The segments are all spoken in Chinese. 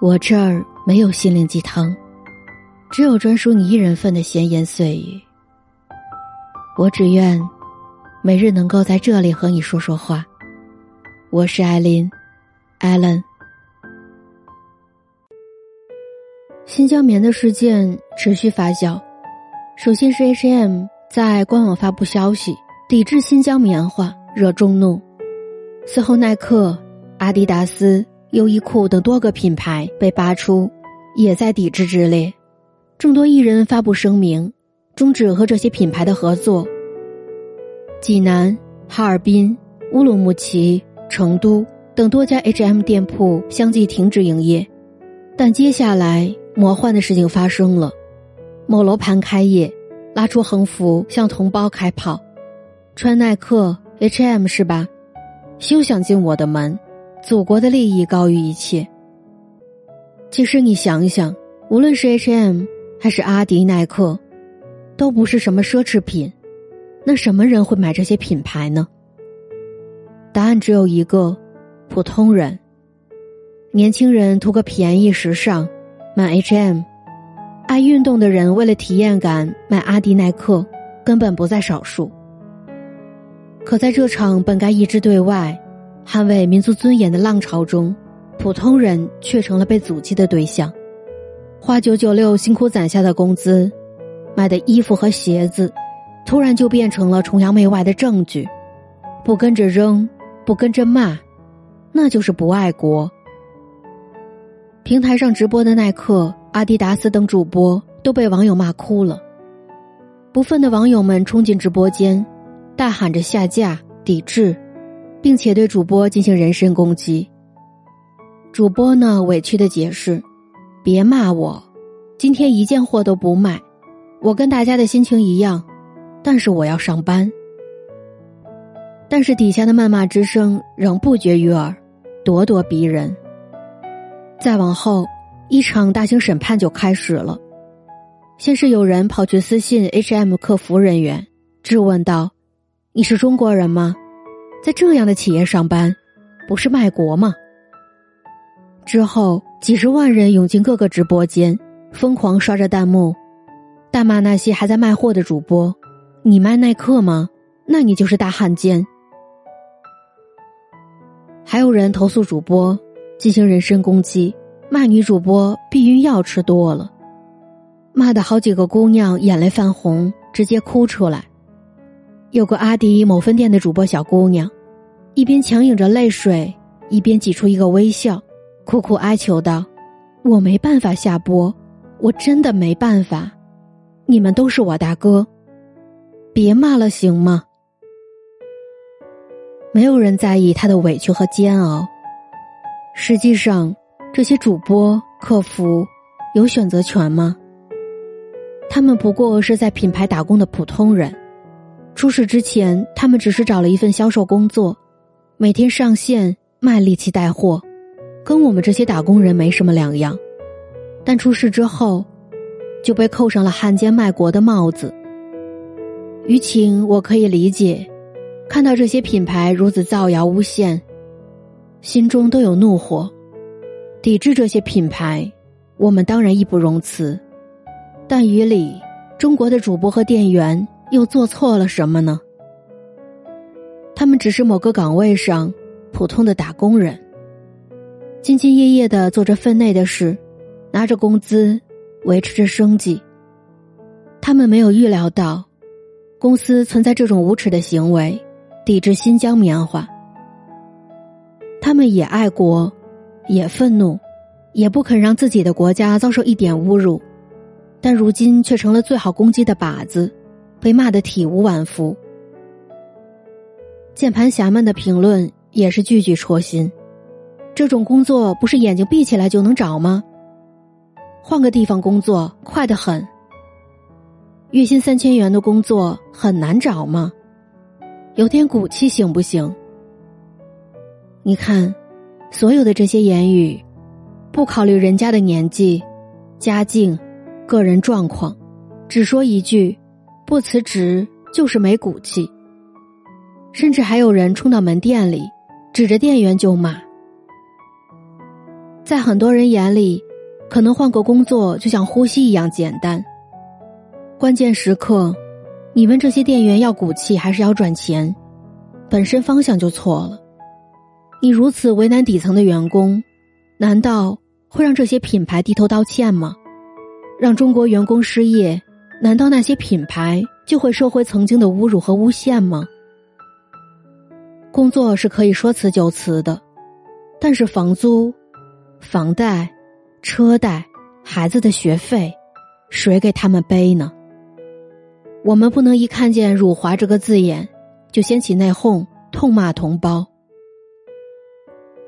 我这儿没有心灵鸡汤，只有专属你一人份的闲言碎语。我只愿每日能够在这里和你说说话。我是艾琳，艾伦。新疆棉的事件持续发酵，首先是 H&M 在官网发布消息抵制新疆棉花，惹众怒。随后，耐克、阿迪达斯。优衣库等多个品牌被扒出，也在抵制之列。众多艺人发布声明，终止和这些品牌的合作。济南、哈尔滨、乌鲁木齐、成都等多家 H&M 店铺相继停止营业。但接下来魔幻的事情发生了：某楼盘开业，拉出横幅向同胞开炮，穿耐克 H&M 是吧？休想进我的门！祖国的利益高于一切。其实你想一想，无论是 H&M 还是阿迪、耐克，都不是什么奢侈品。那什么人会买这些品牌呢？答案只有一个：普通人。年轻人图个便宜、时尚，买 H&M；爱运动的人为了体验感买阿迪、耐克，根本不在少数。可在这场本该一致对外。捍卫民族尊严的浪潮中，普通人却成了被阻击的对象。花九九六辛苦攒下的工资，买的衣服和鞋子，突然就变成了崇洋媚外的证据。不跟着扔，不跟着骂，那就是不爱国。平台上直播的耐克、阿迪达斯等主播都被网友骂哭了。不忿的网友们冲进直播间，大喊着下架、抵制。并且对主播进行人身攻击。主播呢委屈的解释：“别骂我，今天一件货都不卖，我跟大家的心情一样，但是我要上班。”但是底下的谩骂之声仍不绝于耳，咄咄逼人。再往后，一场大型审判就开始了。先是有人跑去私信 H&M 客服人员，质问道：“你是中国人吗？”在这样的企业上班，不是卖国吗？之后，几十万人涌进各个直播间，疯狂刷着弹幕，大骂那些还在卖货的主播：“你卖耐克吗？那你就是大汉奸。”还有人投诉主播进行人身攻击，骂女主播避孕药吃多了，骂的好几个姑娘眼泪泛红，直接哭出来。有个阿迪某分店的主播小姑娘，一边强忍着泪水，一边挤出一个微笑，苦苦哀求道：“我没办法下播，我真的没办法，你们都是我大哥，别骂了行吗？”没有人在意他的委屈和煎熬。实际上，这些主播客服有选择权吗？他们不过是在品牌打工的普通人。出事之前，他们只是找了一份销售工作，每天上线卖力气带货，跟我们这些打工人没什么两样。但出事之后，就被扣上了汉奸卖国的帽子。舆情我可以理解，看到这些品牌如此造谣诬陷，心中都有怒火，抵制这些品牌，我们当然义不容辞。但于理，中国的主播和店员。又做错了什么呢？他们只是某个岗位上普通的打工人，兢兢业业的做着分内的事，拿着工资维持着生计。他们没有预料到，公司存在这种无耻的行为，抵制新疆棉花。他们也爱国，也愤怒，也不肯让自己的国家遭受一点侮辱，但如今却成了最好攻击的靶子。被骂得体无完肤，键盘侠们的评论也是句句戳心。这种工作不是眼睛闭起来就能找吗？换个地方工作快得很。月薪三千元的工作很难找吗？有点骨气行不行？你看，所有的这些言语，不考虑人家的年纪、家境、个人状况，只说一句。不辞职就是没骨气，甚至还有人冲到门店里，指着店员就骂。在很多人眼里，可能换个工作就像呼吸一样简单。关键时刻，你问这些店员要骨气还是要赚钱，本身方向就错了。你如此为难底层的员工，难道会让这些品牌低头道歉吗？让中国员工失业，难道那些品牌就会收回曾经的侮辱和诬陷吗？工作是可以说辞就辞的，但是房租。房贷、车贷、孩子的学费，谁给他们背呢？我们不能一看见“辱华”这个字眼，就掀起内讧，痛骂同胞。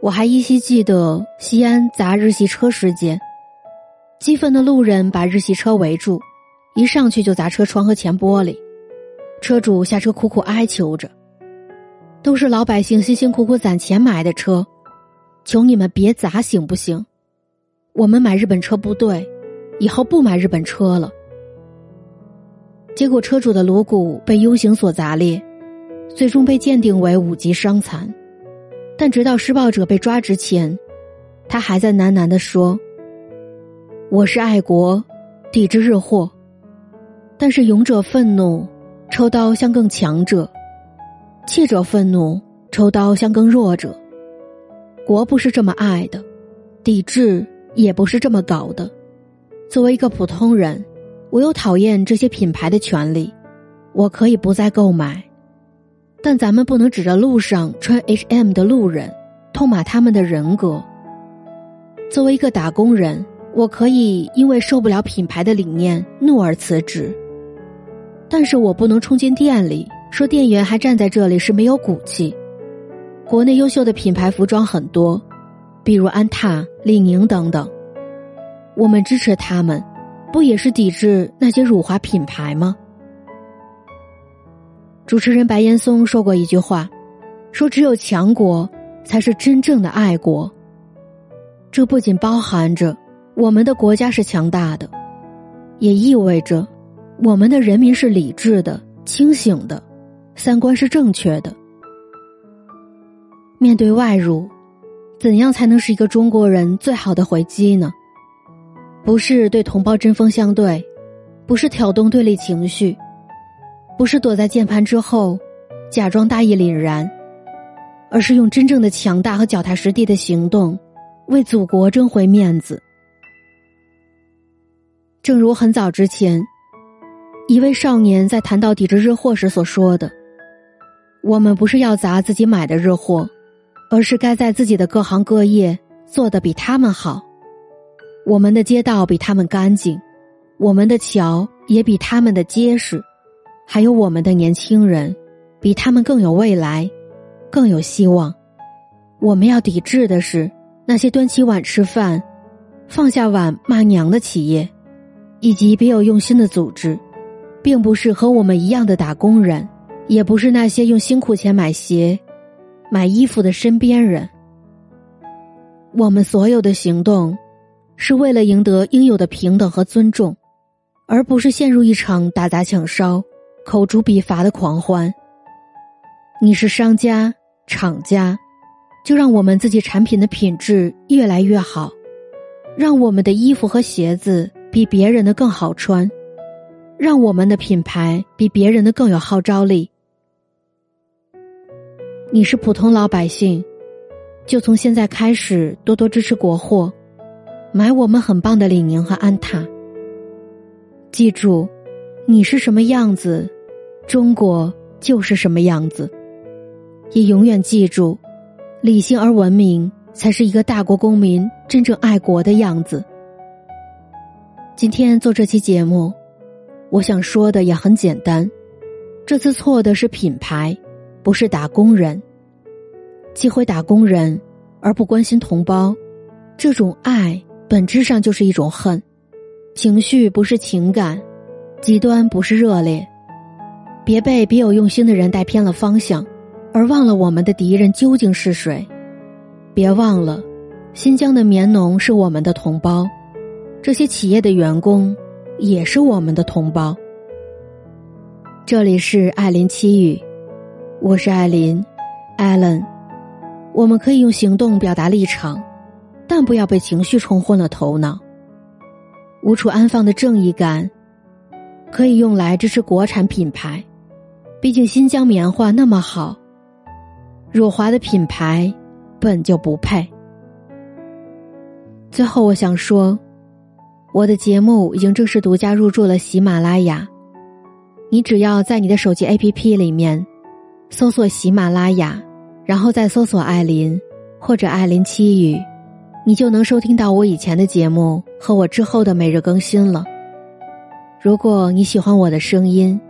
我还依稀记得西安砸日系车事件，激愤的路人把日系车围住，一上去就砸车窗和前玻璃，车主下车苦苦哀求着：“都是老百姓辛辛苦苦攒钱买的车。”求你们别砸行不行？我们买日本车不对，以后不买日本车了。结果车主的颅骨被 U 型锁砸裂，最终被鉴定为五级伤残。但直到施暴者被抓之前，他还在喃喃的说：“我是爱国，抵制日货。但是勇者愤怒，抽刀向更强者；怯者愤怒，抽刀向更弱者。”国不是这么爱的，抵制也不是这么搞的。作为一个普通人，我有讨厌这些品牌的权利，我可以不再购买。但咱们不能指着路上穿 H&M 的路人，痛骂他们的人格。作为一个打工人，我可以因为受不了品牌的理念怒而辞职，但是我不能冲进店里说店员还站在这里是没有骨气。国内优秀的品牌服装很多，比如安踏、李宁等等。我们支持他们，不也是抵制那些辱华品牌吗？主持人白岩松说过一句话，说只有强国才是真正的爱国。这不仅包含着我们的国家是强大的，也意味着我们的人民是理智的、清醒的，三观是正确的。面对外辱，怎样才能是一个中国人最好的回击呢？不是对同胞针锋相对，不是挑动对立情绪，不是躲在键盘之后假装大义凛然，而是用真正的强大和脚踏实地的行动，为祖国争回面子。正如很早之前，一位少年在谈到抵制日货时所说的：“我们不是要砸自己买的日货。”而是该在自己的各行各业做得比他们好，我们的街道比他们干净，我们的桥也比他们的结实，还有我们的年轻人比他们更有未来，更有希望。我们要抵制的是那些端起碗吃饭，放下碗骂娘的企业，以及别有用心的组织，并不是和我们一样的打工人，也不是那些用辛苦钱买鞋。买衣服的身边人，我们所有的行动，是为了赢得应有的平等和尊重，而不是陷入一场打砸抢烧、口诛笔伐的狂欢。你是商家、厂家，就让我们自己产品的品质越来越好，让我们的衣服和鞋子比别人的更好穿，让我们的品牌比别人的更有号召力。你是普通老百姓，就从现在开始多多支持国货，买我们很棒的李宁和安踏。记住，你是什么样子，中国就是什么样子。也永远记住，理性而文明才是一个大国公民真正爱国的样子。今天做这期节目，我想说的也很简单，这次错的是品牌。不是打工人，忌讳打工人而不关心同胞，这种爱本质上就是一种恨。情绪不是情感，极端不是热烈。别被别有用心的人带偏了方向，而忘了我们的敌人究竟是谁。别忘了，新疆的棉农是我们的同胞，这些企业的员工也是我们的同胞。这里是艾琳七语。我是艾琳，艾伦。我们可以用行动表达立场，但不要被情绪冲昏了头脑。无处安放的正义感，可以用来支持国产品牌。毕竟新疆棉花那么好，辱华的品牌本就不配。最后，我想说，我的节目已经正式独家入驻了喜马拉雅。你只要在你的手机 APP 里面搜索喜马拉雅，然后再搜索艾琳或者艾琳七语，你就能收听到我以前的节目和我之后的每日更新了。如果你喜欢我的声音，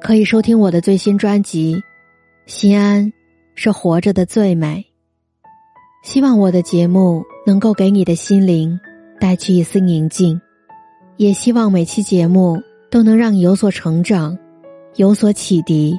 可以收听我的最新专辑《心安是活着的最美》。希望我的节目能够给你的心灵带去一丝宁静，也希望每期节目。都能让你有所成长，有所启迪。